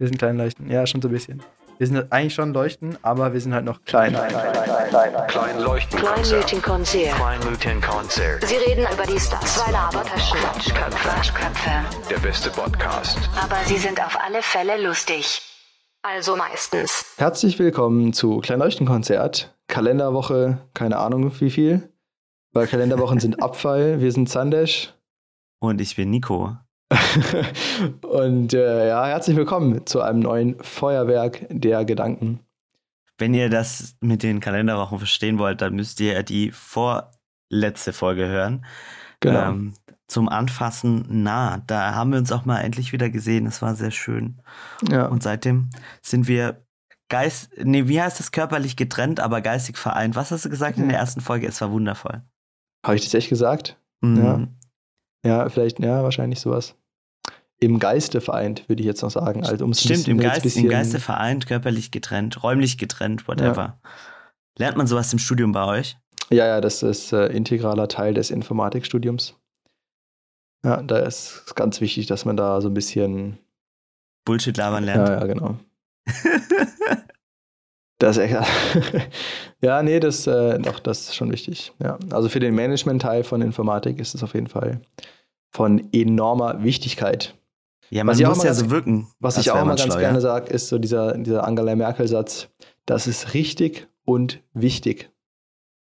Wir sind klein leuchten. Ja, schon so ein bisschen. Wir sind eigentlich schon leuchten, aber wir sind halt noch klein. Klein, klein, klein, klein, klein leuchten. Kleinleuchtenkonzert. Kleinleuchtenkonzert. Sie reden über die Stars. Zwei Labertaschen. Quatschköpfe. Quatschköpfe. Der beste Podcast. Aber sie sind auf alle Fälle lustig. Also meistens. Herzlich willkommen zu Kleinleuchtenkonzert. Kalenderwoche, keine Ahnung wie viel. Weil Kalenderwochen sind Abfall. Wir sind Sandesh. Und ich bin Nico. Und äh, ja, herzlich willkommen zu einem neuen Feuerwerk der Gedanken. Wenn ihr das mit den Kalenderwochen verstehen wollt, dann müsst ihr die vorletzte Folge hören. Genau. Ähm, zum Anfassen nah. Da haben wir uns auch mal endlich wieder gesehen. Es war sehr schön. ja. Und seitdem sind wir geist, nee, wie heißt das körperlich getrennt, aber geistig vereint. Was hast du gesagt in der ersten Folge? Es war wundervoll. Habe ich das echt gesagt? Mhm. Ja. Ja, vielleicht, ja, wahrscheinlich sowas. Im Geiste vereint, würde ich jetzt noch sagen. Also, um's Stimmt, bisschen- im, Geist, im Geiste vereint, körperlich getrennt, räumlich getrennt, whatever. Lernt man sowas im Studium bei euch? Ja, ja, das ist äh, integraler Teil des Informatikstudiums. Ja, da ist es ganz wichtig, dass man da so ein bisschen. Bullshit labern lernt. Ja, ja, genau. Das ist echt. ja, nee, das, äh, doch, das ist schon wichtig. Ja. Also für den Management-Teil von Informatik ist es auf jeden Fall von enormer Wichtigkeit. Ja, man Was muss ja so wirken. Was ich auch mal ganz schlau, gerne ja? sage, ist so dieser, dieser Angela Merkel-Satz: Das ist richtig und wichtig.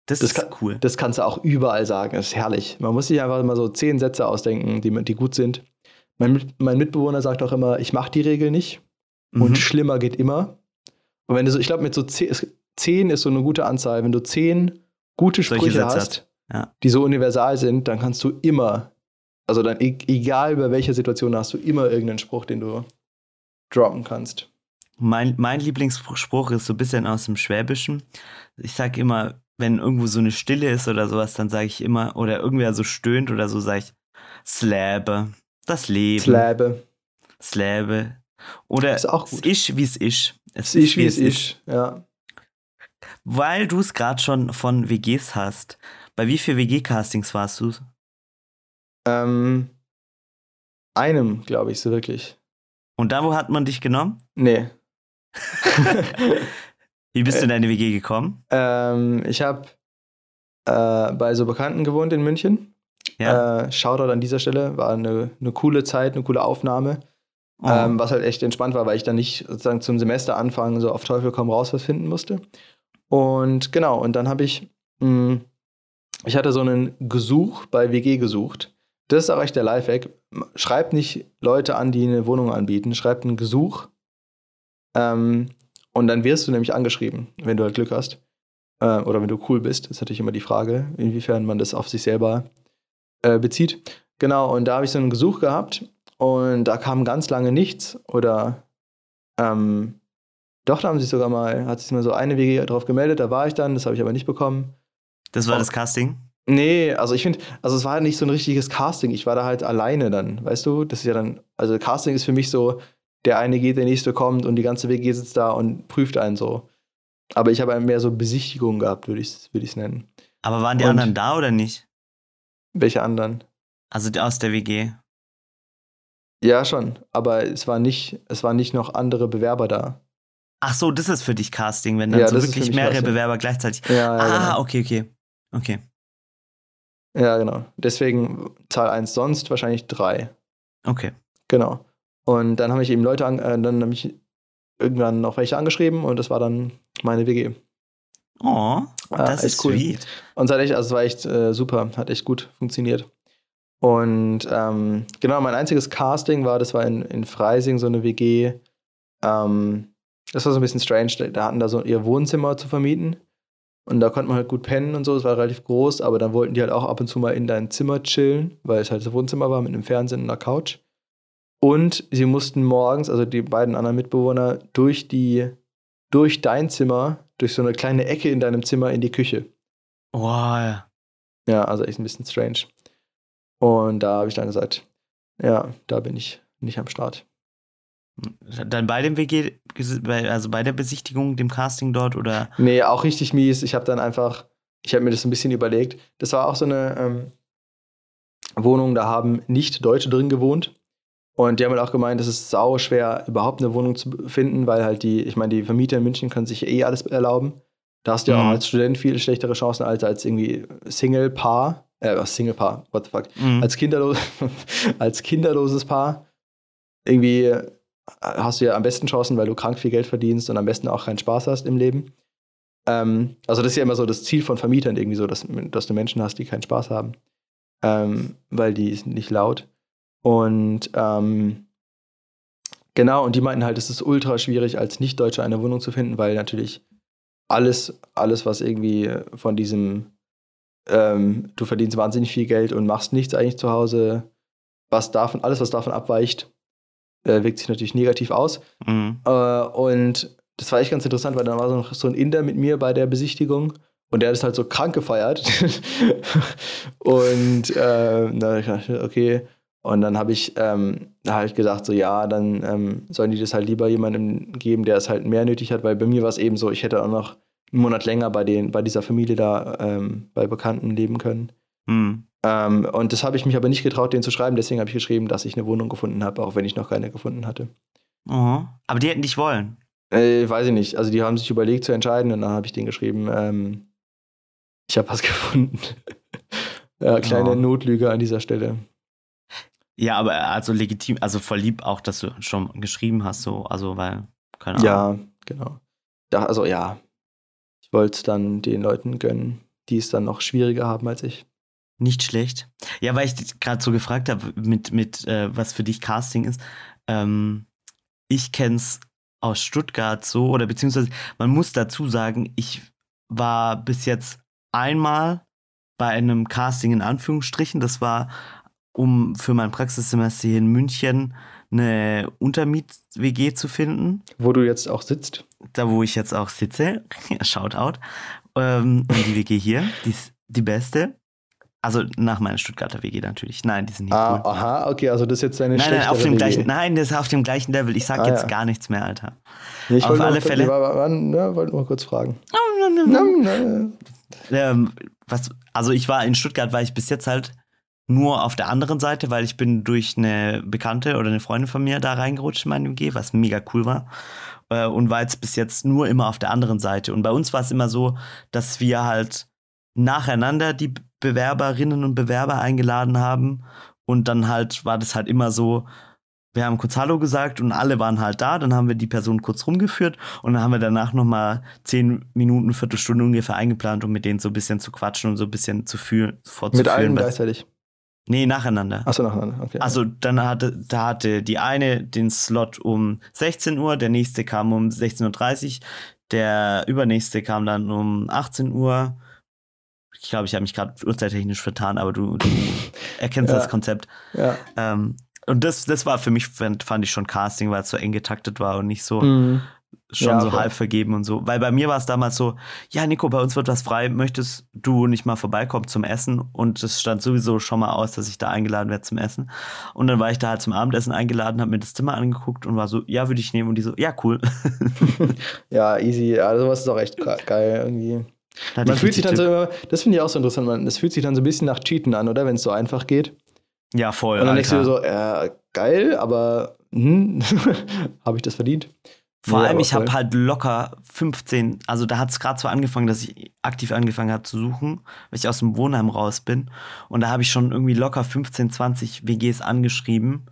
Das, das ist kann- cool. Das kannst du auch überall sagen. Das ist herrlich. Man muss sich einfach mal so zehn Sätze ausdenken, die, die gut sind. Mein, mein Mitbewohner sagt auch immer: Ich mache die Regel nicht und Mhm. schlimmer geht immer. Und wenn du so, ich glaube, mit so zehn, zehn ist so eine gute Anzahl. Wenn du zehn gute Sprüche hast, Ja. die so universal sind, dann kannst du immer, also dann e- egal über welche Situation, hast du immer irgendeinen Spruch, den du droppen kannst. Mein, mein Lieblingsspruch ist so ein bisschen aus dem Schwäbischen. Ich sage immer, wenn irgendwo so eine Stille ist oder sowas, dann sage ich immer, oder irgendwer so stöhnt oder so, sage ich, Släbe, das Leben. Släbe. Släbe. Oder Ist auch es gut. ist, wie es ist. Es ist, wie es ist. Ja. Weil du es gerade schon von WGs hast. Bei wie viel WG-Castings warst du? Ähm, einem, glaube ich, so wirklich. Und da, wo hat man dich genommen? Nee. Wie bist du in Äh. deine WG gekommen? ähm, ich habe äh, bei so Bekannten gewohnt in München. Ja. Äh, Shoutout an dieser Stelle. War eine, eine coole Zeit, eine coole Aufnahme. Oh. Ähm, was halt echt entspannt war, weil ich dann nicht sozusagen zum Semesteranfang so auf Teufel komm raus was finden musste. Und genau, und dann habe ich, mh, ich hatte so einen Gesuch bei WG gesucht. Das ist auch echt der Lifehack. Schreibt nicht Leute an, die eine Wohnung anbieten. Schreibt einen Gesuch. Ähm, und dann wirst du nämlich angeschrieben, wenn du halt Glück hast. Äh, oder wenn du cool bist. Das ist natürlich immer die Frage, inwiefern man das auf sich selber äh, bezieht. Genau, und da habe ich so einen Gesuch gehabt und da kam ganz lange nichts. Oder ähm, doch, da haben sich sogar mal, hat sich mal so eine WG drauf gemeldet, da war ich dann, das habe ich aber nicht bekommen. das war oh. das Casting? Nee, also ich finde, also es war halt nicht so ein richtiges Casting. Ich war da halt alleine dann, weißt du? Das ist ja dann, also Casting ist für mich so, der eine geht, der nächste kommt und die ganze WG sitzt da und prüft einen so. Aber ich habe mehr so Besichtigungen gehabt, würde ich es würd nennen. Aber waren die Und- anderen da oder nicht? Welche anderen? Also aus der WG. Ja, schon. Aber es war nicht, es waren nicht noch andere Bewerber da. Ach so, das ist für dich Casting, wenn dann Ja, so wirklich mehrere Casting. Bewerber gleichzeitig. Ja, ja, ah, genau. okay, okay. Okay. Ja, genau. Deswegen Zahl 1, sonst wahrscheinlich 3. Okay. Genau. Und dann habe ich eben Leute, an, äh, dann habe ich irgendwann noch welche angeschrieben und das war dann meine WG. Oh, Ah, das echt ist cool. sweet. Und es hat echt, also es war echt äh, super, hat echt gut funktioniert. Und ähm, genau, mein einziges Casting war, das war in, in Freising so eine WG. Ähm, das war so ein bisschen strange. Da hatten da so ihr Wohnzimmer zu vermieten. Und da konnte man halt gut pennen und so. Es war relativ groß, aber dann wollten die halt auch ab und zu mal in dein Zimmer chillen, weil es halt das Wohnzimmer war mit einem Fernsehen und einer Couch. Und sie mussten morgens, also die beiden anderen Mitbewohner, durch die, durch dein Zimmer, durch so eine kleine Ecke in deinem Zimmer in die Küche. Ja. Ja, also echt ein bisschen strange. Und da habe ich dann gesagt, ja, da bin ich nicht am Start. Dann bei dem WG, also bei der Besichtigung, dem Casting dort oder? Nee, auch richtig mies. Ich habe dann einfach, ich habe mir das ein bisschen überlegt. Das war auch so eine ähm, Wohnung, da haben nicht Deutsche drin gewohnt. Und die haben halt auch gemeint, es ist sau schwer, überhaupt eine Wohnung zu finden, weil halt die, ich meine, die Vermieter in München können sich eh alles erlauben. Da hast du ja Mhm. auch als Student viel schlechtere Chancen als als irgendwie Single-Paar. Äh, Single-Paar, what the fuck. Mhm. Als, kinderlos, als kinderloses Paar. Irgendwie hast du ja am besten Chancen, weil du krank viel Geld verdienst und am besten auch keinen Spaß hast im Leben. Ähm, also das ist ja immer so das Ziel von Vermietern irgendwie so, dass, dass du Menschen hast, die keinen Spaß haben. Ähm, weil die sind nicht laut. Und ähm, genau, und die meinten halt, es ist ultra schwierig, als Nicht-Deutscher eine Wohnung zu finden, weil natürlich alles, alles, was irgendwie von diesem, ähm, du verdienst wahnsinnig viel Geld und machst nichts eigentlich zu Hause, was davon, alles, was davon abweicht, äh, wirkt sich natürlich negativ aus. Mhm. Äh, und das war echt ganz interessant, weil dann war so noch so ein Inder mit mir bei der Besichtigung und der hat es halt so krank gefeiert. und äh, da ich gedacht, okay. Und dann habe ich ähm, halt gesagt, so ja, dann ähm, sollen die das halt lieber jemandem geben, der es halt mehr nötig hat, weil bei mir war es eben so, ich hätte auch noch einen Monat länger bei, den, bei dieser Familie da ähm, bei Bekannten leben können. Mhm. Ähm, und das habe ich mich aber nicht getraut, denen zu schreiben, deswegen habe ich geschrieben, dass ich eine Wohnung gefunden habe, auch wenn ich noch keine gefunden hatte. Oh. Aber die hätten dich wollen. Äh, weiß ich nicht. Also die haben sich überlegt zu entscheiden und dann habe ich denen geschrieben, ähm, ich habe was gefunden. ja, kleine Ja. Notlüge an dieser Stelle. Ja, aber also legitim, also voll lieb auch, dass du schon geschrieben hast, so, also weil, keine Ahnung. Ja, genau. Ja, also ja, ich wollte es dann den Leuten gönnen, die es dann noch schwieriger haben als ich. Nicht schlecht. Ja, weil ich dich gerade so gefragt habe, mit, mit äh, was für dich Casting ist. Ähm, ich kenn's aus Stuttgart so, oder beziehungsweise man muss dazu sagen, ich war bis jetzt einmal bei einem Casting in Anführungsstrichen. Das war, um für mein Praxissemester hier in München eine Untermiet-WG zu finden. Wo du jetzt auch sitzt. Da, wo ich jetzt auch sitze. Shoutout. Ähm, die WG hier, die ist die beste. Also nach meiner Stuttgarter WG natürlich. Nein, die sind nicht Ah, cool. aha, okay, also das ist jetzt deine Nein, nein, auf dem WG. gleichen, nein, das ist auf dem gleichen Level. Ich sag Ah, jetzt ja. gar nichts mehr, Alter. Nee, ich auf wollte nur alle kurz- Fälle- war- ja, wollte nur kurz fragen. Ähm, was, also ich war in Stuttgart, war ich bis jetzt halt nur auf der anderen Seite, weil ich bin durch eine Bekannte oder eine Freundin von mir da reingerutscht in meine WG, was mega cool war. Äh, und war jetzt bis jetzt nur immer auf der anderen Seite. Und bei uns war es immer so, dass wir halt nacheinander die Bewerberinnen und Bewerber eingeladen haben. Und dann halt war das halt immer so, wir haben kurz Hallo gesagt und alle waren halt da. Dann haben wir die Person kurz rumgeführt und dann haben wir danach nochmal zehn Minuten, Viertelstunde ungefähr eingeplant, um mit denen so ein bisschen zu quatschen und so ein bisschen zu fühlen, Mit vorzuführen. allen gleichzeitig. Nee, nacheinander. Achso, nacheinander, okay. Also dann hatte, da hatte die eine den Slot um 16 Uhr, der nächste kam um 16.30 Uhr, der übernächste kam dann um 18 Uhr. Ich glaube, ich habe mich gerade uhrzeittechnisch vertan, aber du, du erkennst Ja. das Konzept. ja. Ähm, und das, das war für mich, fand, ich schon Casting, weil es so eng getaktet war und nicht so Mhm. schon Ja, so voll. halb vergeben und so. Weil bei mir war es damals so, ja, Nico, bei uns wird was frei, möchtest du nicht mal vorbeikommen zum Essen? Und es stand sowieso schon mal aus, dass ich da eingeladen werde zum Essen. Und dann war ich da halt zum Abendessen eingeladen, habe mir das Zimmer angeguckt und war so, ja, würde ich nehmen. Und die so, ja, cool. Ja, easy. Ja, sowas ist auch echt ge- geil irgendwie. Hatte Man fühlt sich dann so immer, das finde ich auch so interessant, man, das fühlt sich dann so ein bisschen nach Cheaten an, oder? Wenn es so einfach geht. Ja, voll. Und dann denkst du so, äh, geil, aber hm, habe ich das verdient? Vor Nee, allem, ich habe halt locker 15, also da hat es gerade so angefangen, dass ich aktiv angefangen habe zu suchen, weil ich aus dem Wohnheim raus bin. Und da habe ich schon irgendwie locker 15, 20 WGs angeschrieben,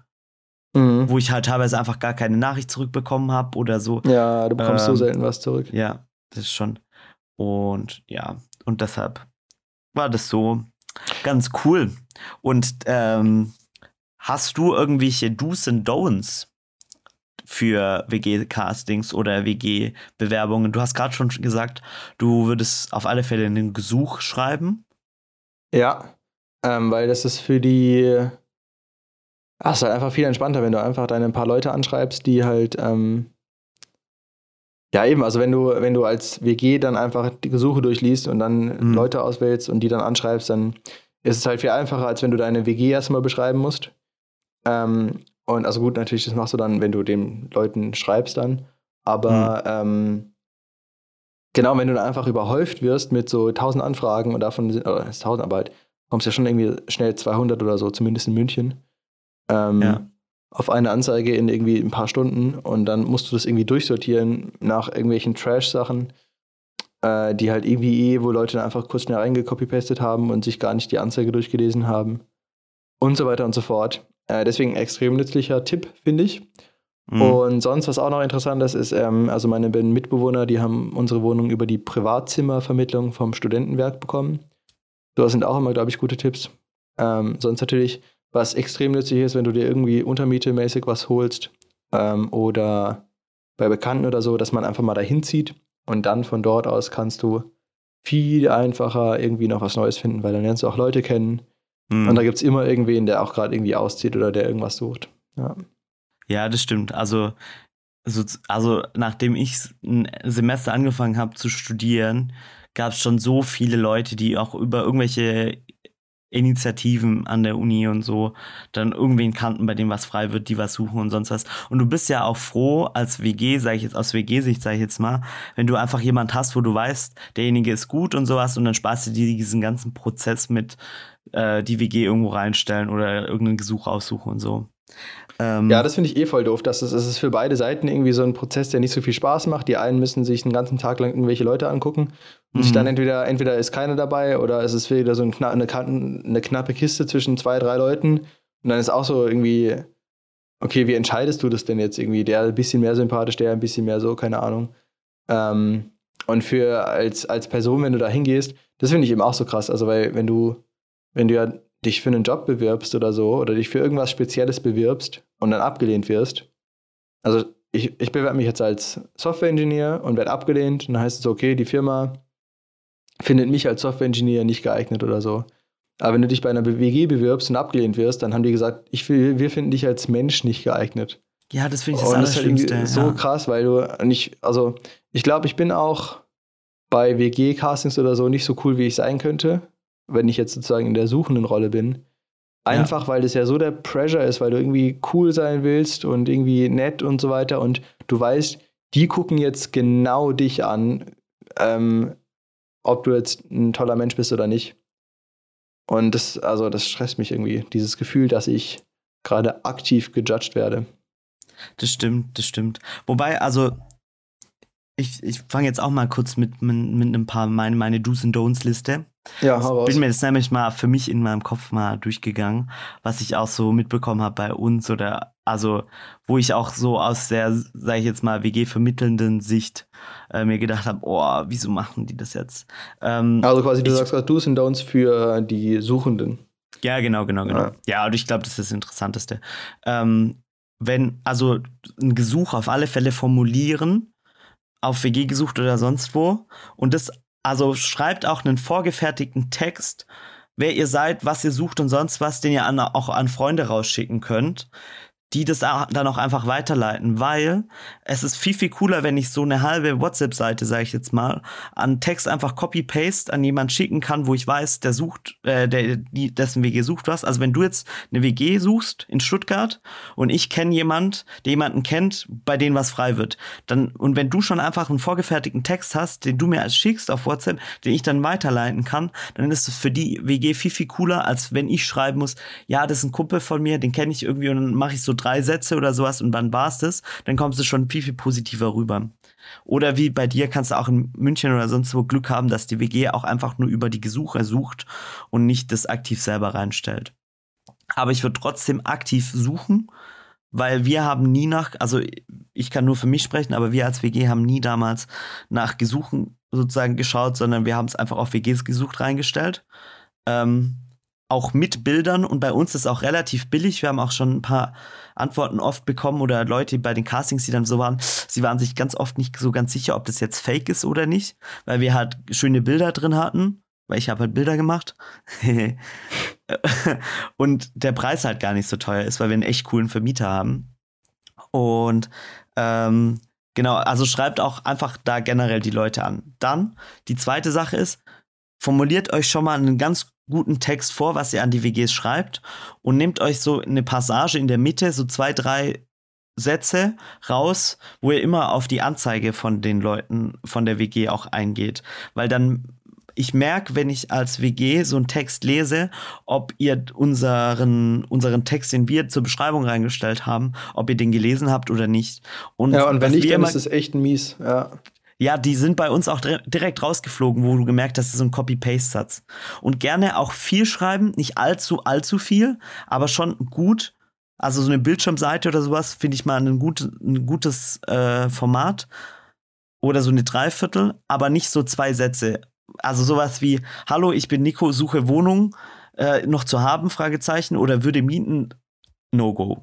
Mhm. wo ich halt teilweise einfach gar keine Nachricht zurückbekommen habe oder so. Ja, du bekommst so Ähm, selten was zurück. Ja, das ist schon. Und ja, und deshalb war das so ganz cool. Und ähm, hast du irgendwelche Do's and Don'ts für WG-Castings oder WG-Bewerbungen? Du hast gerade schon gesagt, du würdest auf alle Fälle einen Gesuch schreiben. Ja, ähm, weil das ist für die. Ach, es ist halt einfach viel entspannter, wenn du einfach deine paar Leute anschreibst, die halt. Ähm, ja, eben, also wenn du, wenn du als WG dann einfach die Gesuche durchliest und dann Mhm. Leute auswählst und die dann anschreibst, dann ist es halt viel einfacher, als wenn du deine WG erstmal beschreiben musst. Ähm, und also gut, natürlich, das machst du dann, wenn du den Leuten schreibst dann. Aber ähm, genau, wenn du dann einfach überhäuft wirst mit so 1000 Anfragen und davon sind, oder es ist 1000, aber halt, kommst ja schon irgendwie schnell 200 oder so, zumindest in München. Ähm, Ja. Auf eine Anzeige in irgendwie ein paar Stunden und dann musst du das irgendwie durchsortieren nach irgendwelchen Trash-Sachen, äh, die halt irgendwie eh, wo Leute dann einfach kurz schnell reingekopy-pastet haben und sich gar nicht die Anzeige durchgelesen haben und so weiter und so fort. Äh, deswegen extrem nützlicher Tipp, finde ich. Mhm. Und sonst, was auch noch interessant ist, ist, ähm, also meine beiden Mitbewohner, die haben unsere Wohnung über die Privatzimmervermittlung vom Studentenwerk bekommen. Das sind auch immer, glaube ich, gute Tipps. Ähm, sonst natürlich, was extrem nützlich ist, wenn du dir irgendwie untermietemäßig was holst ähm, oder bei Bekannten oder so, dass man einfach mal dahin zieht und dann von dort aus kannst du viel einfacher irgendwie noch was Neues finden, weil dann lernst du auch Leute kennen. Mhm. Und da gibt es immer irgendwen, der auch gerade irgendwie auszieht oder der irgendwas sucht. Ja. Ja, das stimmt. Also, also, also nachdem ich ein Semester angefangen habe zu studieren, gab es schon so viele Leute, die auch über irgendwelche Initiativen an der Uni und so dann irgendwen kannten, bei dem was frei wird, die was suchen und sonst was. Und du bist ja auch froh als WG, sage ich jetzt aus WG-Sicht, sage ich jetzt mal, wenn du einfach jemand hast, wo du weißt, derjenige ist gut und sowas und dann sparst du dir diesen ganzen Prozess mit äh, die WG irgendwo reinstellen oder irgendeinen Gesuch aussuchen und so. Ähm, Ja, das finde ich eh voll doof. Das ist, das ist für beide Seiten irgendwie so ein Prozess, der nicht so viel Spaß macht. Die einen müssen sich den ganzen Tag lang irgendwelche Leute angucken und sich Mhm. dann entweder, entweder ist keiner dabei oder es ist wieder so ein kna eine, eine knappe Kiste zwischen zwei, drei Leuten. Und dann ist auch so irgendwie, okay, wie entscheidest du das denn jetzt irgendwie? Der ein bisschen mehr sympathisch, der ein bisschen mehr so, keine Ahnung. Ähm, und für als, als Person, wenn du da hingehst, das finde ich eben auch so krass. Also, weil wenn du, wenn du ja dich für einen Job bewirbst oder so oder dich für irgendwas Spezielles bewirbst und dann abgelehnt wirst. Also ich, ich bewerbe mich jetzt als Software-Engineer und werde abgelehnt. Und dann heißt es, okay, die Firma findet mich als Software-Engineer nicht geeignet oder so. Aber wenn du dich bei einer WG bewirbst und abgelehnt wirst, dann haben die gesagt, ich wir finden dich als Mensch nicht geeignet. ja, das finde ich das Und das ist halt so ja. krass, weil du nicht, also ich glaube, ich bin auch bei WG-Castings oder so nicht so cool, wie ich sein könnte, wenn ich jetzt sozusagen in der suchenden Rolle bin. Einfach, weil das ja so der Pressure ist, weil du irgendwie cool sein willst und irgendwie nett und so weiter und du weißt, die gucken jetzt genau dich an, ähm, ob du jetzt ein toller Mensch bist oder nicht. Und das, also das stresst mich irgendwie, dieses Gefühl, dass ich gerade aktiv gejudged werde. Das stimmt, das stimmt. Wobei, also, ich, ich fange jetzt auch mal kurz mit, mit, mit ein paar meine, meine Do's and Don'ts Liste. Ja, hau raus. Bin mir jetzt nämlich mal für mich in meinem Kopf mal durchgegangen, was ich auch so mitbekommen habe bei uns oder also wo ich auch so aus der, sage ich jetzt mal, WG-vermittelnden Sicht äh, mir gedacht habe, oh, wieso machen die das jetzt? Ähm, Also quasi, du Ich- sagst gerade Do's und Don'ts für die Suchenden. Ja, genau, genau, genau. Ja. Ja, und ich glaube, das ist das Interessanteste. Ähm, wenn, also ein Gesuch auf alle Fälle formulieren, auf WG gesucht oder sonst wo, und das, also schreibt auch einen vorgefertigten Text, wer ihr seid, was ihr sucht und sonst was, den ihr an, auch an Freunde rausschicken könnt, die das dann auch einfach weiterleiten, weil es ist viel, viel cooler, wenn ich so eine halbe WhatsApp-Seite, sage ich jetzt mal, an Text einfach Copy-Paste an jemanden schicken kann, wo ich weiß, der sucht, äh, der, die, dessen WG sucht was. Also wenn du jetzt eine WG suchst in Stuttgart und ich kenne jemand, der jemanden kennt, bei dem was frei wird, dann, und wenn du schon einfach einen vorgefertigten Text hast, den du mir als schickst auf WhatsApp, den ich dann weiterleiten kann, dann ist es für die WG viel, viel cooler, als wenn ich schreiben muss, ja, das ist ein Kumpel von mir, den kenne ich irgendwie und dann mache ich so drei Sätze oder sowas und dann war's das, dann kommst du schon viel, viel positiver rüber. Oder wie bei dir kannst du auch in München oder sonst wo Glück haben, dass die WG auch einfach nur über die Gesuche sucht und nicht das aktiv selber reinstellt. Aber ich würde trotzdem aktiv suchen, weil wir haben nie nach, also ich kann nur für mich sprechen, aber wir als WG haben nie damals nach Gesuchen sozusagen geschaut, sondern wir haben es einfach auf WGs gesucht reingestellt. Ähm, auch mit Bildern und bei uns ist auch relativ billig. Wir haben auch schon ein paar Antworten oft bekommen oder Leute bei den Castings, die dann so waren, sie waren sich ganz oft nicht so ganz sicher, ob das jetzt fake ist oder nicht, weil wir halt schöne Bilder drin hatten, weil ich habe halt Bilder gemacht. und der Preis halt gar nicht so teuer ist, weil wir einen echt coolen Vermieter haben. Und ähm, genau, also schreibt auch einfach da generell die Leute an. Dann, die zweite Sache ist, formuliert euch schon mal einen ganz guten Text vor, was ihr an die WGs schreibt und nehmt euch so eine Passage in der Mitte, so zwei, drei Sätze raus, wo ihr immer auf die Anzeige von den Leuten von der WG auch eingeht. Weil dann ich merke, wenn ich als WG so einen Text lese, ob ihr unseren, unseren Text, den wir zur Beschreibung reingestellt haben, ob ihr den gelesen habt oder nicht. Und ja, und wenn nicht, dann immer- ist es echt mies. Ja. Ja, die sind bei uns auch dire- direkt rausgeflogen, wo du gemerkt hast, das ist ein Copy-Paste-Satz. Und gerne auch viel schreiben, nicht allzu, allzu viel, aber schon gut. Also so eine Bildschirmseite oder sowas finde ich mal ein, gut, ein gutes äh, Format. Oder so eine Dreiviertel, aber nicht so zwei Sätze. Also sowas wie, hallo, ich bin Nico, suche Wohnung, äh, noch zu haben, Fragezeichen, oder würde mieten, No-Go.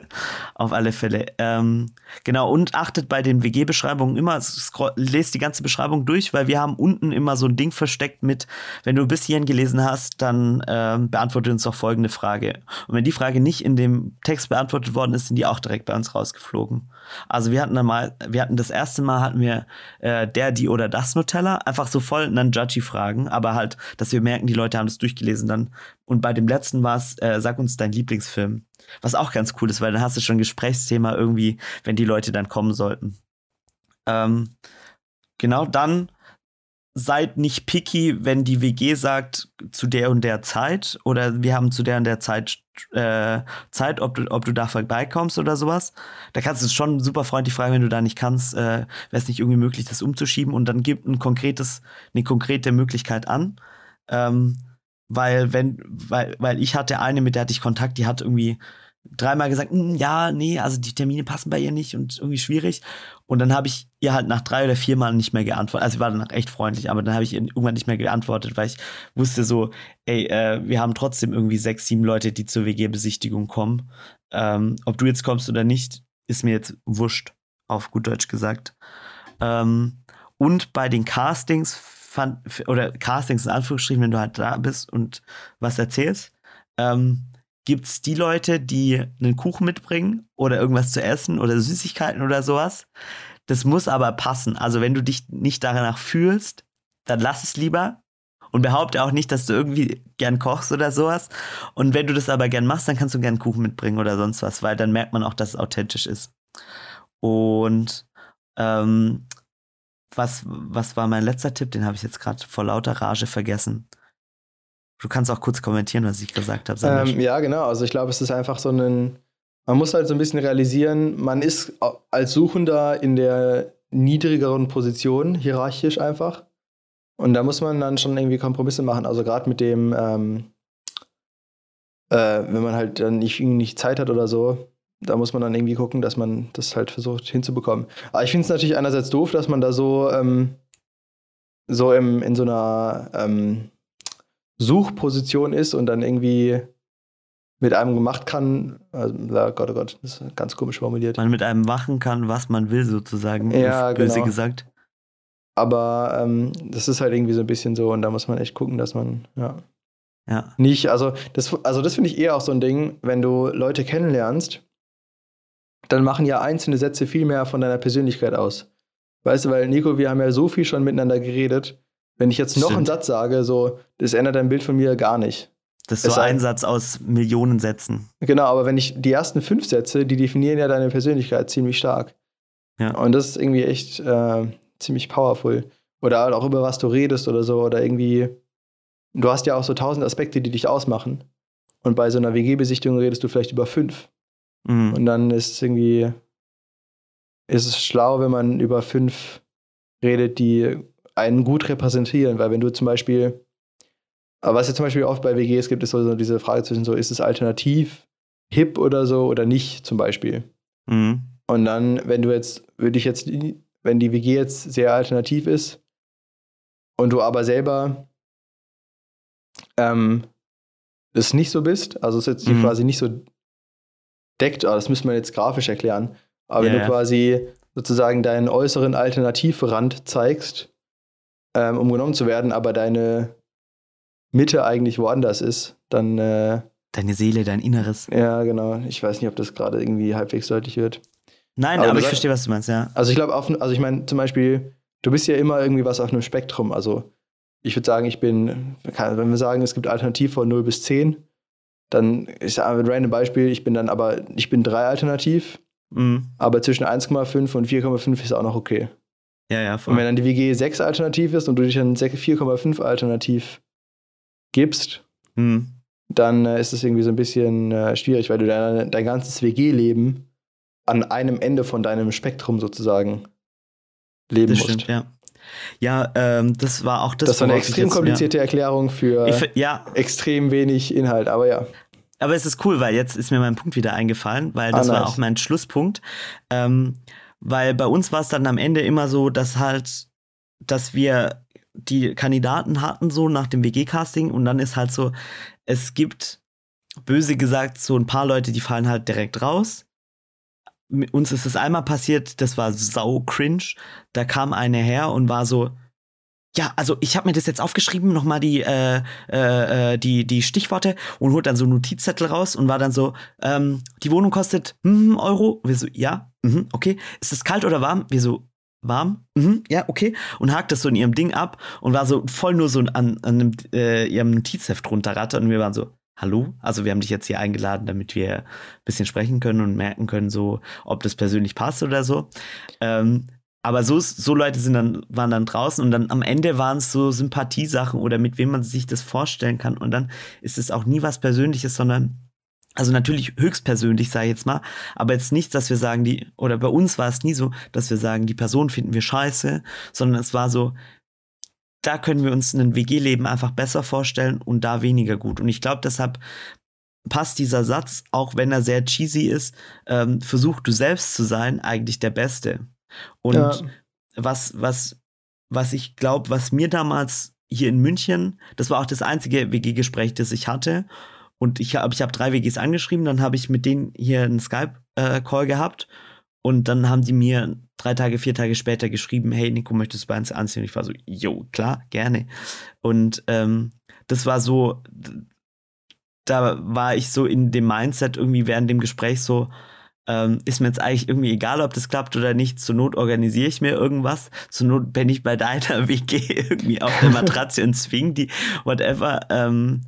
Auf alle Fälle. Ähm, genau, und achtet bei den WG-Beschreibungen immer, lest die ganze Beschreibung durch, weil wir haben unten immer so ein Ding versteckt mit, wenn du bis hierhin gelesen hast, dann ähm, beantworte uns doch folgende Frage. Und wenn die Frage nicht in dem Text beantwortet worden ist, sind die auch direkt bei uns rausgeflogen. Also wir hatten dann mal, wir hatten das erste Mal hatten wir äh, der, die oder das Nutella, einfach so voll dann Judgy-Fragen, aber halt, dass wir merken, die Leute haben das durchgelesen dann. Und bei dem letzten war es, äh, sag uns dein Lieblingsfilm. Was auch ganz cool ist, weil dann hast du schon ein Gesprächsthema irgendwie, wenn die Leute dann kommen sollten. Ähm, genau, dann seid nicht picky, wenn die WG sagt, zu der und der Zeit oder wir haben zu der und der Zeit äh, Zeit, ob du, ob du da vorbeikommst oder sowas. Da kannst du schon super freundlich fragen, wenn du da nicht kannst, äh, wäre es nicht irgendwie möglich, das umzuschieben und dann gibt ein konkretes, eine konkrete Möglichkeit an. Ähm, weil wenn, weil, weil ich hatte eine, mit der hatte ich Kontakt, die hat irgendwie dreimal gesagt, "Mm, ja, nee, also die Termine passen bei ihr nicht und irgendwie schwierig. Und dann habe ich ihr halt nach drei oder vier Mal nicht mehr geantwortet. Also sie war danach echt freundlich, aber dann habe ich ihr irgendwann nicht mehr geantwortet, weil ich wusste so, ey, äh, wir haben trotzdem irgendwie sechs, sieben Leute, die zur WG-Besichtigung kommen. Ähm, ob du jetzt kommst oder nicht, ist mir jetzt wurscht, auf gut Deutsch gesagt. Ähm, und bei den Castings fand, oder Castings in Anführungsstrichen, wenn du halt da bist und was erzählst, ähm, gibt es die Leute, die einen Kuchen mitbringen oder irgendwas zu essen oder Süßigkeiten oder sowas. Das muss aber passen. Also wenn du dich nicht danach fühlst, dann lass es lieber und behaupte auch nicht, dass du irgendwie gern kochst oder sowas. Und wenn du das aber gern machst, dann kannst du gern Kuchen mitbringen oder sonst was, weil dann merkt man auch, dass es authentisch ist. Und ähm, was, was war mein letzter Tipp? Den habe ich jetzt gerade vor lauter Rage vergessen. Du kannst auch kurz kommentieren, was ich gesagt habe. Ähm, ja, genau. Also ich glaube, es ist einfach so ein. Man muss halt so ein bisschen realisieren, man ist als Suchender in der niedrigeren Position, hierarchisch einfach. Und da muss man dann schon irgendwie Kompromisse machen. Also gerade mit dem, ähm, äh, wenn man halt dann nicht, nicht Zeit hat oder so, da muss man dann irgendwie gucken, dass man das halt versucht hinzubekommen. Aber ich finde es natürlich einerseits doof, dass man da so, ähm, so im, in so einer ähm, Suchposition ist und dann irgendwie mit einem gemacht kann. Also, Gott, oh Gott, das ist ganz komisch formuliert. man mit einem machen kann, was man will, sozusagen. Ja, böse genau. gesagt. Aber ähm, das ist halt irgendwie so ein bisschen so und da muss man echt gucken, dass man, ja. Ja. Nicht, also das, also das finde ich eher auch so ein Ding, wenn du Leute kennenlernst, dann machen ja einzelne Sätze viel mehr von deiner Persönlichkeit aus. Weißt du, weil Nico, wir haben ja so viel schon miteinander geredet. Wenn ich jetzt noch einen Stimmt. Satz sage, so, das ändert dein Bild von mir gar nicht. Das ist so Es ein Satz aus Millionen Sätzen. Genau, aber wenn ich die ersten fünf Sätze, die definieren ja deine Persönlichkeit ziemlich stark. Ja. Und das ist irgendwie echt äh, ziemlich powerful. Oder halt auch über was du redest oder so. Oder irgendwie, du hast ja auch so tausend Aspekte, die dich ausmachen. Und bei so einer WG-Besichtigung redest du vielleicht über fünf. Mhm. Und dann ist es irgendwie, ist es schlau, wenn man über fünf redet, die einen gut repräsentieren. Weil wenn du zum Beispiel, aber was ja zum Beispiel oft bei WGs gibt, ist so, so diese Frage zwischen so, ist es alternativ, hip oder so oder nicht zum Beispiel. Mhm. Und dann, wenn du jetzt, würde ich jetzt, wenn die WG jetzt sehr alternativ ist und du aber selber ähm, das nicht so bist, also es jetzt Mhm. quasi nicht so deckt, aber das müsste man jetzt grafisch erklären. Aber wenn Ja, du quasi sozusagen deinen äußeren Alternativrand zeigst, ähm, um genommen zu werden, aber deine Mitte eigentlich woanders ist, dann äh, Deine Seele, dein Inneres. ja, genau. Ich weiß nicht, ob das gerade irgendwie halbwegs deutlich wird. Nein, Aber aber, ich verstehe, was du meinst, ja. Also ich glaube, also ich meine zum Beispiel, du bist ja immer irgendwie was auf einem Spektrum. Also ich würde sagen, ich bin, wenn wir sagen, es gibt Alternativ von 0 bis 10, dann ist ja ein random Beispiel, ich bin dann aber, ich bin 3 alternativ, Mhm. aber zwischen 1,5 und 4,5 ist auch noch okay. Ja, ja, Und voll. wenn dann die WG 6 alternativ ist und du dich dann 4,5 alternativ gibst, Hm. dann äh, ist es irgendwie so ein bisschen äh, schwierig, weil du dein, dein ganzes WG-Leben an einem Ende von deinem Spektrum sozusagen leben Das musst. stimmt, ja. Ja, ähm, das war auch das. Das, war eine extrem jetzt- komplizierte Erklärung für Ja. Ich, ja, extrem wenig Inhalt, aber ja. Aber es ist cool, weil jetzt ist mir mein Punkt wieder eingefallen, weil Ah, das war nice. auch mein Schlusspunkt. Ähm, weil bei uns war es dann am Ende immer so, dass halt, dass wir die Kandidaten hatten, so nach dem WG-Casting, und dann ist halt so, es gibt, böse gesagt, so ein paar Leute, die fallen halt direkt raus. Mit uns ist es einmal passiert, das war sau cringe. Da kam eine her und war so, ja, also ich habe mir das jetzt aufgeschrieben, nochmal die, äh, äh, äh, die, die Stichworte und holt dann so einen Notizzettel raus und war dann so, ähm, die Wohnung kostet hm, Euro. Wir so, ja, mhm, okay. Ist es kalt oder warm? Wir so, warm? Mhm, ja, okay. Und hakt das so in ihrem Ding ab und war so voll nur so an, an einem, äh, ihrem Notizheft runterrattert und wir waren so, hallo? Also wir haben dich jetzt hier eingeladen, damit wir ein bisschen sprechen können und merken können, so, ob das persönlich passt oder so. Ähm, aber so, so Leute sind dann, waren dann draußen und dann am Ende waren es so Sympathiesachen oder mit wem man sich das vorstellen kann. Und dann ist es auch nie was Persönliches, sondern also natürlich höchstpersönlich, sage ich jetzt mal, aber jetzt nicht, dass wir sagen, die, oder bei uns war es nie so, dass wir sagen, die Person finden wir scheiße, sondern es war so, da können wir uns ein WG-Leben einfach besser vorstellen und da weniger gut. Und ich glaube, deshalb passt dieser Satz, auch wenn er sehr cheesy ist, ähm, versuch du selbst zu sein, eigentlich der Beste. Und Ja. was, was, was ich glaube, was mir damals hier in München, das war auch das einzige WG-Gespräch, das ich hatte. Und ich habe ich hab drei WGs angeschrieben, dann habe ich mit denen hier einen Skype-Call gehabt. Und dann haben die mir drei Tage, vier Tage später geschrieben, hey Nico, möchtest du bei uns anziehen? Und ich war so, jo, klar, gerne. Und ähm, das war so, da war ich so in dem Mindset irgendwie während dem Gespräch so, ähm, ist mir jetzt eigentlich irgendwie egal, ob das klappt oder nicht. Zur Not organisiere ich mir irgendwas. Zur Not bin ich bei deiner WG irgendwie auf der Matratze und zwing die, whatever. Ähm,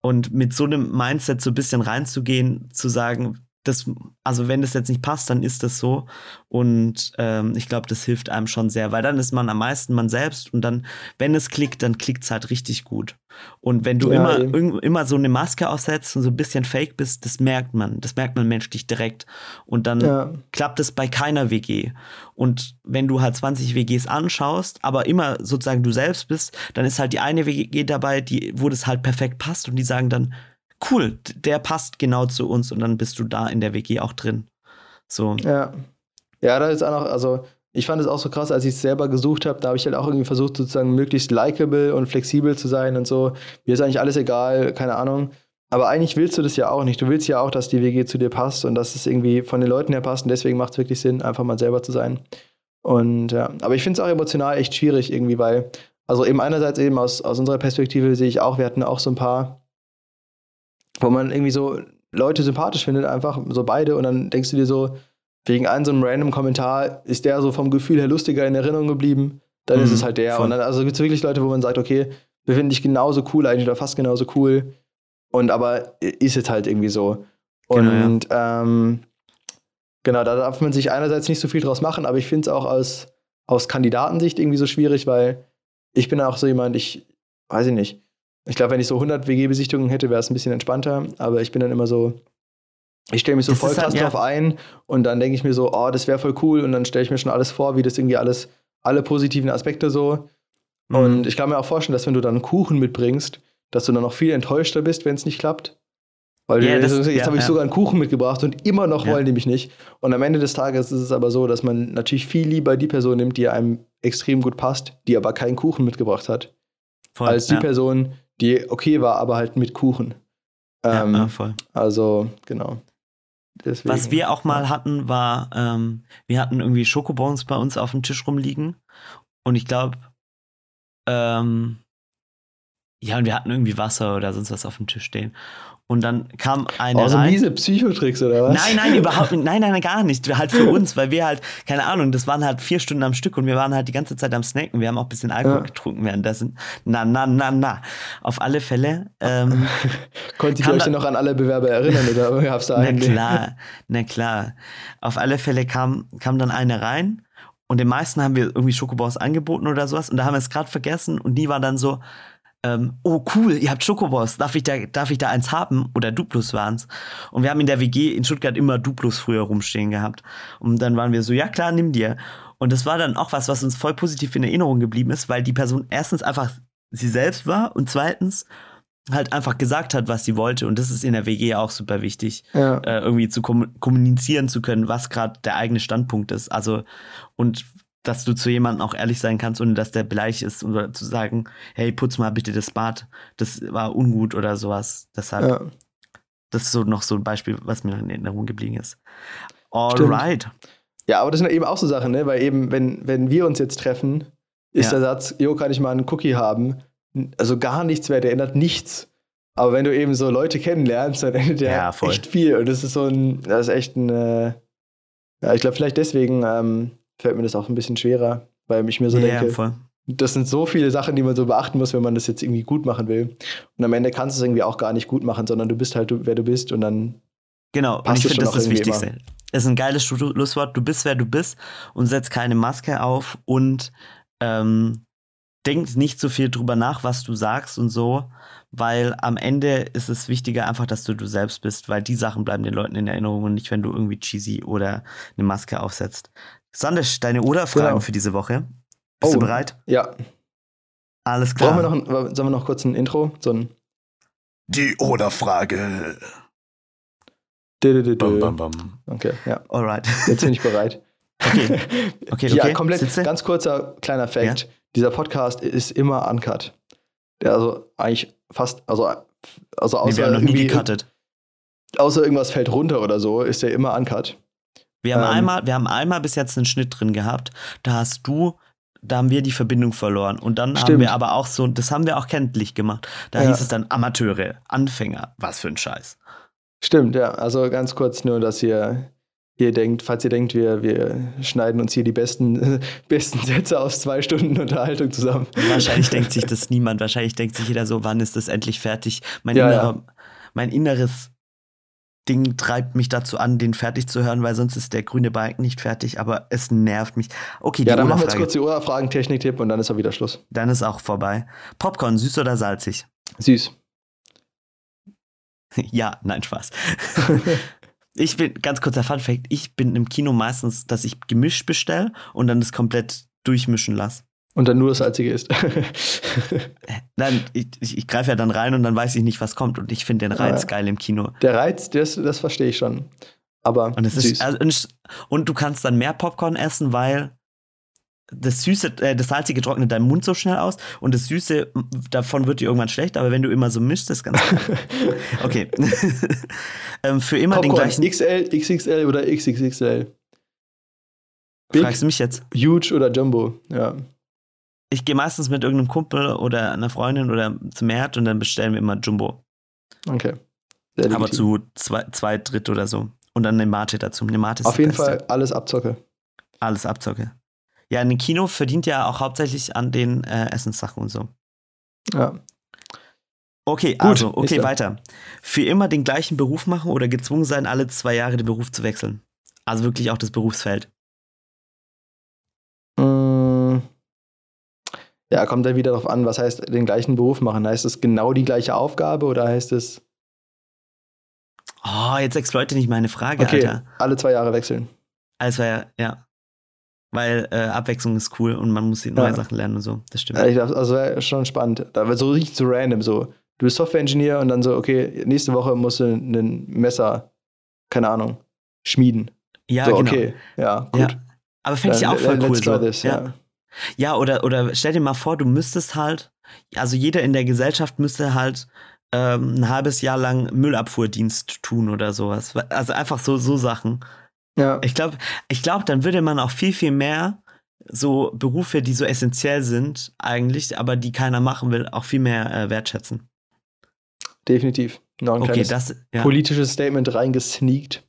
und mit so einem Mindset so ein bisschen reinzugehen, zu sagen, das, also wenn das jetzt nicht passt, dann ist das so. Und ähm, ich glaube, das hilft einem schon sehr, weil dann ist man am meisten man selbst und dann, wenn es klickt, dann klickt es halt richtig gut. Und wenn du Ja, immer, eben. immer so eine Maske aufsetzt und so ein bisschen fake bist, das merkt man. Das merkt man menschlich direkt. Und dann Ja. klappt es bei keiner WG. Und wenn du halt 20 WGs anschaust, aber immer sozusagen du selbst bist, dann ist halt die eine WG dabei, die, wo das halt perfekt passt und die sagen dann, cool, der passt genau zu uns und dann bist du da in der WG auch drin. So. Ja. Ja, da ist auch noch, also ich fand es auch so krass, als ich es selber gesucht habe, da habe ich halt auch irgendwie versucht, sozusagen möglichst likable und flexibel zu sein und so. Mir ist eigentlich alles egal, keine Ahnung. Aber eigentlich willst du das ja auch nicht. Du willst ja auch, dass die WG zu dir passt und dass es irgendwie von den Leuten her passt. Und deswegen macht es wirklich Sinn, einfach mal selber zu sein. Und ja, aber ich finde es auch emotional echt schwierig irgendwie, weil, also eben einerseits eben aus, aus unserer Perspektive sehe ich auch, wir hatten auch so ein paar, wo man irgendwie so Leute sympathisch findet, einfach so beide. Und dann denkst du dir so, wegen einem so einem random Kommentar ist der so vom Gefühl her lustiger in Erinnerung geblieben, dann ist Mhm, es halt der. voll. Und dann also gibt es wirklich Leute, wo man sagt, okay, wir finden dich genauso cool eigentlich oder fast genauso cool. Und aber ist es halt irgendwie so. Genau, ja. Und ähm, genau, da darf man sich einerseits nicht so viel draus machen, aber ich finde es auch aus, aus Kandidatensicht irgendwie so schwierig, weil ich bin auch so jemand, ich weiß ich nicht. Ich glaube, wenn ich so 100 WG-Besichtigungen hätte, wäre es ein bisschen entspannter, aber ich bin dann immer so, ich stelle mich so Das voll halt, krass ja. drauf ein und dann denke ich mir so, oh, das wäre voll cool und dann stelle ich mir schon alles vor, wie das irgendwie alles, alle positiven Aspekte so. Mhm. Und ich kann mir auch vorstellen, dass wenn du dann einen Kuchen mitbringst, dass du dann noch viel enttäuschter bist, wenn es nicht klappt. Weil Ja, du, das- jetzt ja, habe ich ja. sogar einen Kuchen mitgebracht und immer noch Ja. wollen die mich nicht. Und am Ende des Tages ist es aber so, dass man natürlich viel lieber die Person nimmt, die einem extrem gut passt, die aber keinen Kuchen mitgebracht hat, voll, als die ja. Person, die okay war, aber halt mit Kuchen. Ähm, ja, voll. Also, genau. Deswegen. Was wir auch mal hatten, war, ähm, wir hatten irgendwie Schokobons bei uns auf dem Tisch rumliegen. Und ich glaube, ähm, ja, und wir hatten irgendwie Wasser oder sonst was auf dem Tisch stehen. Und dann kam eine Oh, so rein. miese Psychotricks oder was? Nein, nein, überhaupt nicht. Nein, nein, gar nicht. Halt für uns, weil wir halt, keine Ahnung, das waren halt vier Stunden am Stück und wir waren halt die ganze Zeit am Snacken. Wir haben auch ein bisschen Alkohol Ja. getrunken währenddessen. Na, na, na, na. Auf alle Fälle. Ähm, Konntet ihr Kann euch da- noch an alle Bewerber erinnern oder gab es da na einen? klar, na klar. Auf alle Fälle kam, kam dann eine rein und den meisten haben wir irgendwie Schokobons angeboten oder sowas und da haben wir es gerade vergessen und die war dann so, ähm, oh cool, ihr habt Schokobons, darf ich da, darf ich da eins haben? Oder Duplus waren's. Und wir haben in der WG in Stuttgart immer Duplus früher rumstehen gehabt. Und dann waren wir so, ja klar, nimm dir. Und das war dann auch was, was uns voll positiv in Erinnerung geblieben ist, weil die Person erstens einfach sie selbst war und zweitens halt einfach gesagt hat, was sie wollte. Und das ist in der WG auch super wichtig, Ja. äh, irgendwie zu kom kommunizieren zu können, was gerade der eigene Standpunkt ist. Also, und dass du zu jemandem auch ehrlich sein kannst, ohne dass der beleidigt ist oder zu sagen, hey, putz mal bitte das Bad, das war ungut oder sowas. Deshalb, ja. das ist so noch so ein Beispiel, was mir in Erinnerung geblieben ist. Alright. Ja, aber das sind eben auch so Sachen, ne? Weil eben, wenn, wenn wir uns jetzt treffen, ist Ja. der Satz, jo, kann ich mal einen Cookie haben? Also gar nichts mehr, der ändert nichts. Aber wenn du eben so Leute kennenlernst, dann ändert der Ja, echt viel. Und das ist so ein, das ist echt ein, äh, ja, ich glaube, vielleicht deswegen ähm, fällt mir das auch ein bisschen schwerer, weil ich mir so ja, denke, voll. das sind so viele Sachen, die man so beachten muss, wenn man das jetzt irgendwie gut machen will. Und am Ende kannst du es irgendwie auch gar nicht gut machen, sondern du bist halt, du, wer du bist und dann Genau, und Passt ich es finde, das ist das Wichtigste. Es ist ein geiles Schlusswort. Du bist, wer du bist und setz keine Maske auf und ähm, denk nicht so viel drüber nach, was du sagst und so, weil am Ende ist es wichtiger einfach, dass du du selbst bist, weil die Sachen bleiben den Leuten in Erinnerung und nicht, wenn du irgendwie cheesy oder eine Maske aufsetzt. Sandisch, deine Oder-Fragen Genau. für diese Woche. Bist Oh. du bereit? ja. Alles klar. Brauchen wir noch ein, sollen wir noch kurz ein Intro? So ein Die Oder-Frage. Bam, bam, bam. Okay, ja. Alright. Jetzt bin ich bereit. Okay. Okay, ja, okay. komplett. Sitze? Ganz kurzer kleiner Fact. Dieser Podcast ist immer uncut. Der also eigentlich fast, also, also Nee, außer, wir haben noch nie irgendwie- gecuttet. außer irgendwas fällt runter oder so, ist der immer uncut. Wir haben, Ähm. einmal, wir haben einmal bis jetzt einen Schnitt drin gehabt. Da hast du, da haben wir die Verbindung verloren. Und dann haben Stimmt. wir aber auch so, das haben wir auch kenntlich gemacht. Da Ja. hieß es dann Amateure, Anfänger. Was für ein Scheiß. Stimmt, ja. Also ganz kurz nur, dass ihr, ihr denkt, falls ihr denkt, wir, wir schneiden uns hier die besten, besten Sätze aus zwei Stunden Unterhaltung zusammen. Wahrscheinlich denkt sich das niemand. Wahrscheinlich denkt sich jeder so, wann ist das endlich fertig? Mein, Ja, innerer, mein inneres Ding treibt mich dazu an, den fertig zu hören, weil sonst ist der grüne Balken nicht fertig, aber es nervt mich. Okay, die Ja, dann machen wir jetzt kurz die Oder-Fragen-Technik-Tipp und dann ist auch wieder Schluss. Dann ist auch vorbei. Popcorn, süß oder salzig? Süß. ja, nein, Spaß. ich bin, ganz kurzer Funfact, ich bin im Kino meistens, dass ich gemischt bestelle und dann das komplett durchmischen lasse. Und dann nur das Salzige ist. Nein, ich, ich, greife ja dann rein und dann weiß ich nicht, was kommt. Und ich finde den Reiz Ja. geil im Kino. Der Reiz, das, das verstehe ich schon. Aber Und, es süß. ist, also, und- und du kannst dann mehr Popcorn essen, weil das Süße, äh, das Salzige trocknet deinen Mund so schnell aus und das Süße, davon wird dir irgendwann schlecht, aber wenn du immer so mischst, ist ganz. Okay. ähm, für immer den Popcorn, gleichen. XL, XXL oder XXXL? Big, Fragst du mich jetzt? huge oder Jumbo? Ja. Ich gehe meistens mit irgendeinem Kumpel oder einer Freundin oder zum Herd und dann bestellen wir immer Jumbo. Okay. Aber zu zwei, zwei Dritt oder so. Und dann eine Mate dazu. Eine Mate ist Auf jeden Beste. Fall alles Abzocke. Alles Abzocke. Ja, ein Kino verdient ja auch hauptsächlich an den äh, Essenssachen und so. Ja. Okay, Gut, also, okay, weiter. Für immer den gleichen Beruf machen oder gezwungen sein, alle zwei Jahre den Beruf zu wechseln. Also wirklich auch das Berufsfeld. Ja, kommt dann wieder darauf an, was heißt den gleichen Beruf machen. Heißt es genau die gleiche Aufgabe oder heißt es, Oh, jetzt exploite nicht meine Frage, okay, Alter. alle zwei Jahre wechseln? Also ja, ja. Weil äh, Abwechslung ist cool und man muss die neue Ja. Sachen lernen und so. Das stimmt. Ja, ich dachte, also wäre schon spannend. Da wird so richtig so random so. Du bist Software-Engineer und dann so, okay, nächste Woche musst du ein Messer, keine Ahnung, schmieden. ja, so, genau. okay, ja, gut. Ja. Aber fände ich auch voll cool. So. this, ja. ja. Ja, oder, oder stell dir mal vor, du müsstest halt, also jeder in der Gesellschaft müsste halt ähm, ein halbes Jahr lang Müllabfuhrdienst tun oder sowas. Also einfach so, so Sachen. Ja. Ich glaube, ich glaub, dann würde man auch viel, viel mehr so Berufe, die so essentiell sind, eigentlich, aber die keiner machen will, auch viel mehr äh, wertschätzen. definitiv. Noch ein Okay, kleines das ja, politisches Statement reingesneakt.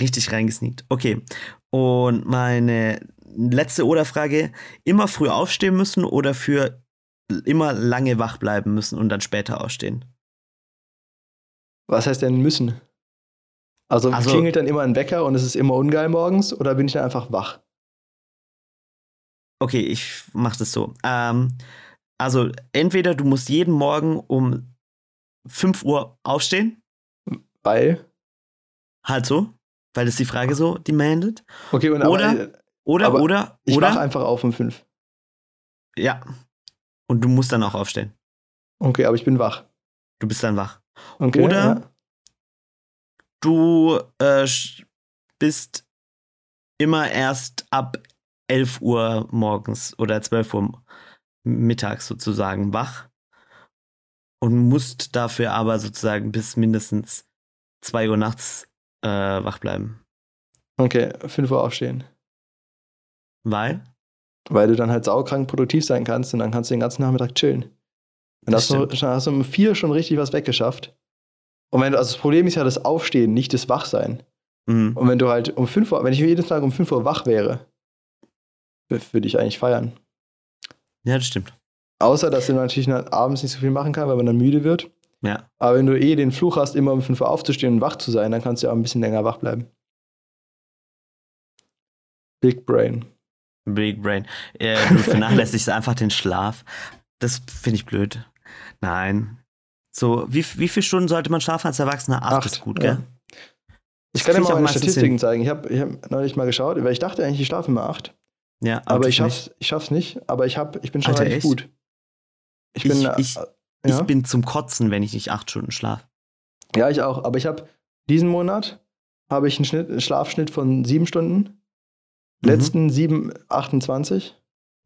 richtig reingesneakt. Okay. Und meine letzte Oder-Frage: immer früh aufstehen müssen oder für immer lange wach bleiben müssen und dann später ausstehen? Was heißt denn müssen? Also, Also- klingelt dann immer ein Wecker und es ist immer ungeil morgens oder bin ich dann einfach wach? okay, ich mach das so. Ähm, also entweder du musst jeden Morgen um 5 Uhr aufstehen, Weil. halt so, weil das die Frage so demandet. Okay, und Oder- aber, Oder, Aber oder, ich oder, wach einfach auf um fünf. ja. Und du musst dann auch aufstehen. Okay, aber ich bin wach. Du bist dann wach. Okay, Oder- Ja. Du äh, bist immer erst ab 11 Uhr morgens oder 12 Uhr mittags sozusagen wach und musst dafür aber sozusagen bis mindestens 2 Uhr nachts äh, wach bleiben. Okay, 5 Uhr aufstehen. Weil? Weil du dann halt saukrank produktiv sein kannst und dann kannst du den ganzen Nachmittag chillen. Und Das hast du, hast du um vier schon richtig was weggeschafft. Und wenn du, also das Problem ist ja das Aufstehen, nicht das Wachsein. Mhm. Und wenn du halt um 5 Uhr, wenn ich jeden Tag um 5 Uhr wach wäre, würde ich eigentlich feiern. Ja, das stimmt. Außer, dass du natürlich abends nicht so viel machen kann, weil man dann müde wird. Ja. Aber wenn du eh den Fluch hast, immer um 5 Uhr aufzustehen und wach zu sein, dann kannst du ja auch ein bisschen länger wach bleiben. Big Brain. Big Brain. Äh, du vernachlässigst einfach den Schlaf. Das finde ich blöd. Nein. So, wie, wie viele Stunden sollte man schlafen als Erwachsener? Acht, ist gut, ja. gell? Ich Das kann dir mal meine Statistiken hin. zeigen. Ich habe ich hab neulich mal geschaut, weil ich dachte eigentlich, ich schlafe immer acht. Ja, Aber du ich nicht. schaff's, ich schaff's nicht. Aber ich, hab, ich bin schon Alter, echt? gut. Ich bin. Ich- ich- äh, Ich ja? bin zum Kotzen, wenn ich nicht acht Stunden schlafe. ja, ich auch. Aber ich habe diesen Monat habe ich einen, Schnitt, einen Schlafschnitt von sieben Stunden. Letzten sieben 28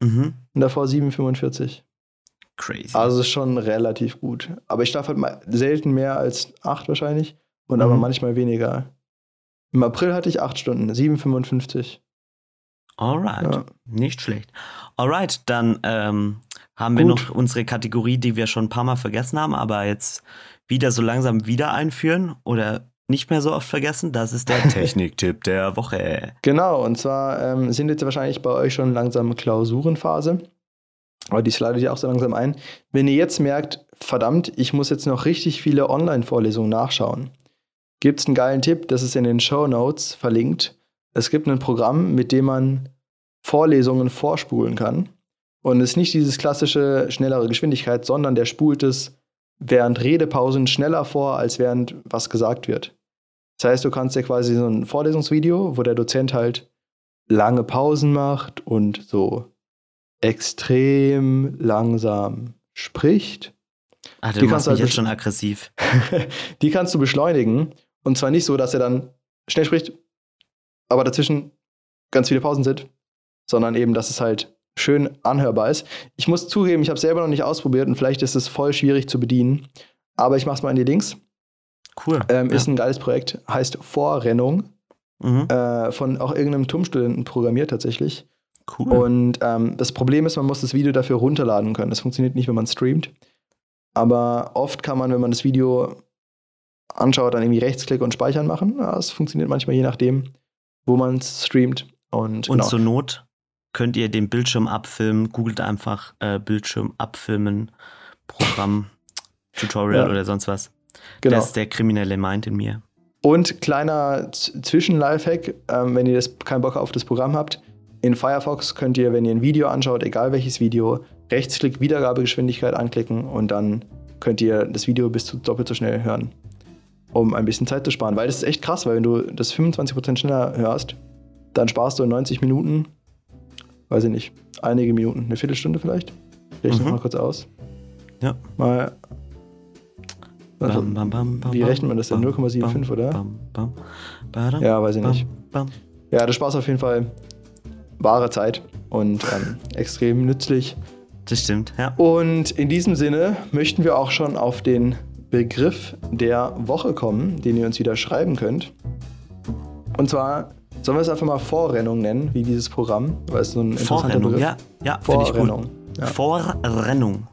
Mhm. und davor 7,45. Crazy. Also schon relativ gut. Aber ich schlafe halt mal selten mehr als acht wahrscheinlich und aber Mhm. manchmal weniger. Im April hatte ich acht Stunden, 7,55. Alright. Ja. Nicht schlecht. Alright, dann ähm, haben wir Gut. noch unsere Kategorie, die wir schon ein paar Mal vergessen haben, aber jetzt wieder so langsam wieder einführen oder nicht mehr so oft vergessen. Das ist der Techniktipp der Woche. Genau, und zwar ähm, sind jetzt wahrscheinlich bei euch schon langsam Klausurenphase. Aber die slidet ja auch so langsam ein. Wenn ihr jetzt merkt, verdammt, ich muss jetzt noch richtig viele Online-Vorlesungen nachschauen, gibt es einen geilen Tipp, das ist in den Show Notes verlinkt. Es gibt ein Programm, mit dem man Vorlesungen vorspulen kann. Und es ist nicht dieses klassische schnellere Geschwindigkeit, sondern der spult es während Redepausen schneller vor, als während was gesagt wird. Das heißt, du kannst dir quasi so ein Vorlesungsvideo, wo der Dozent halt lange Pausen macht und so extrem langsam spricht. Ach, Die du kannst du mich halt jetzt schon aggressiv. die kannst du beschleunigen. Und zwar nicht so, dass er dann schnell spricht, aber dazwischen ganz viele Pausen sind, sondern eben, dass es halt schön anhörbar ist. Ich muss zugeben, ich habe es selber noch nicht ausprobiert und vielleicht ist es voll schwierig zu bedienen. Aber ich mache es mal in die Links. Cool. Ähm, ja. Ist ein geiles Projekt, heißt Vorrennung. mhm. Äh, von auch irgendeinem TUM-Studenten programmiert tatsächlich. Cool. Und ähm, das Problem ist, man muss das Video dafür runterladen können. Das funktioniert nicht, wenn man streamt. Aber oft kann man, wenn man das Video anschaut, dann irgendwie Rechtsklick und Speichern machen. Das funktioniert manchmal je nachdem, wo man es streamt. Und, Und genau. zur Not könnt ihr den Bildschirm abfilmen. Googelt einfach äh, Bildschirm abfilmen, Programm, Tutorial Ja. oder sonst was. Genau. Das ist der kriminelle Mind in mir. Und kleiner Zwischen-Lifehack, ähm, wenn ihr das, keinen Bock auf das Programm habt, in Firefox könnt ihr, wenn ihr ein Video anschaut, egal welches Video, Rechtsklick Wiedergabegeschwindigkeit anklicken und dann könnt ihr das Video bis zu doppelt so schnell hören, um ein bisschen Zeit zu sparen. Weil das ist echt krass, weil wenn du das 25% schneller hörst, dann sparst du in 90 Minuten, weiß ich nicht, einige Minuten, eine Viertelstunde vielleicht. Rechne Mhm. mal kurz aus. Ja. Mal. Also, Bam, bam, bam, wie rechnet man das denn? bam, 0,75, bam, oder? Ja, weiß ich nicht. Ja, das Spaß auf jeden Fall wahre Zeit und ähm, extrem nützlich. Das stimmt, ja. Und in diesem Sinne möchten wir auch schon auf den Begriff der Woche kommen, den ihr uns wieder schreiben könnt. Und zwar sollen wir es einfach mal Vorrennung nennen, wie dieses Programm, weil es so ein interessanter Vorrennung, Begriff ja, ja, finde ich gut. Vorrennung. Ja. Vorrennung.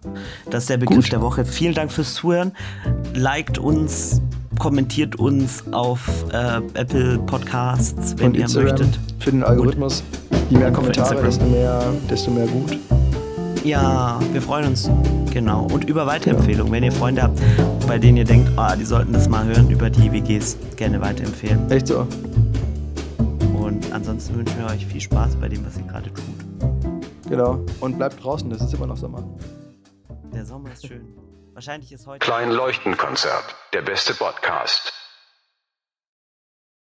Das ist der Begriff Gut. der Woche. Vielen Dank fürs Zuhören. Liked uns, kommentiert uns auf äh, Apple Podcasts, wenn Und ihr Instagram möchtet. für den Algorithmus. Je mehr Und Kommentare, desto mehr, desto mehr gut. Ja, wir freuen uns. Genau. Und über Weiterempfehlungen. Wenn ihr Freunde habt, bei denen ihr denkt, ah, die sollten das mal hören, über die WGs gerne weiterempfehlen. Echt so. Und ansonsten wünschen wir euch viel Spaß bei dem, was ihr gerade tut. Genau. Und bleibt draußen, es ist immer noch Sommer. Der Sommer ist schön. Wahrscheinlich ist heute. Klein Leuchtenkonzert, der beste Podcast.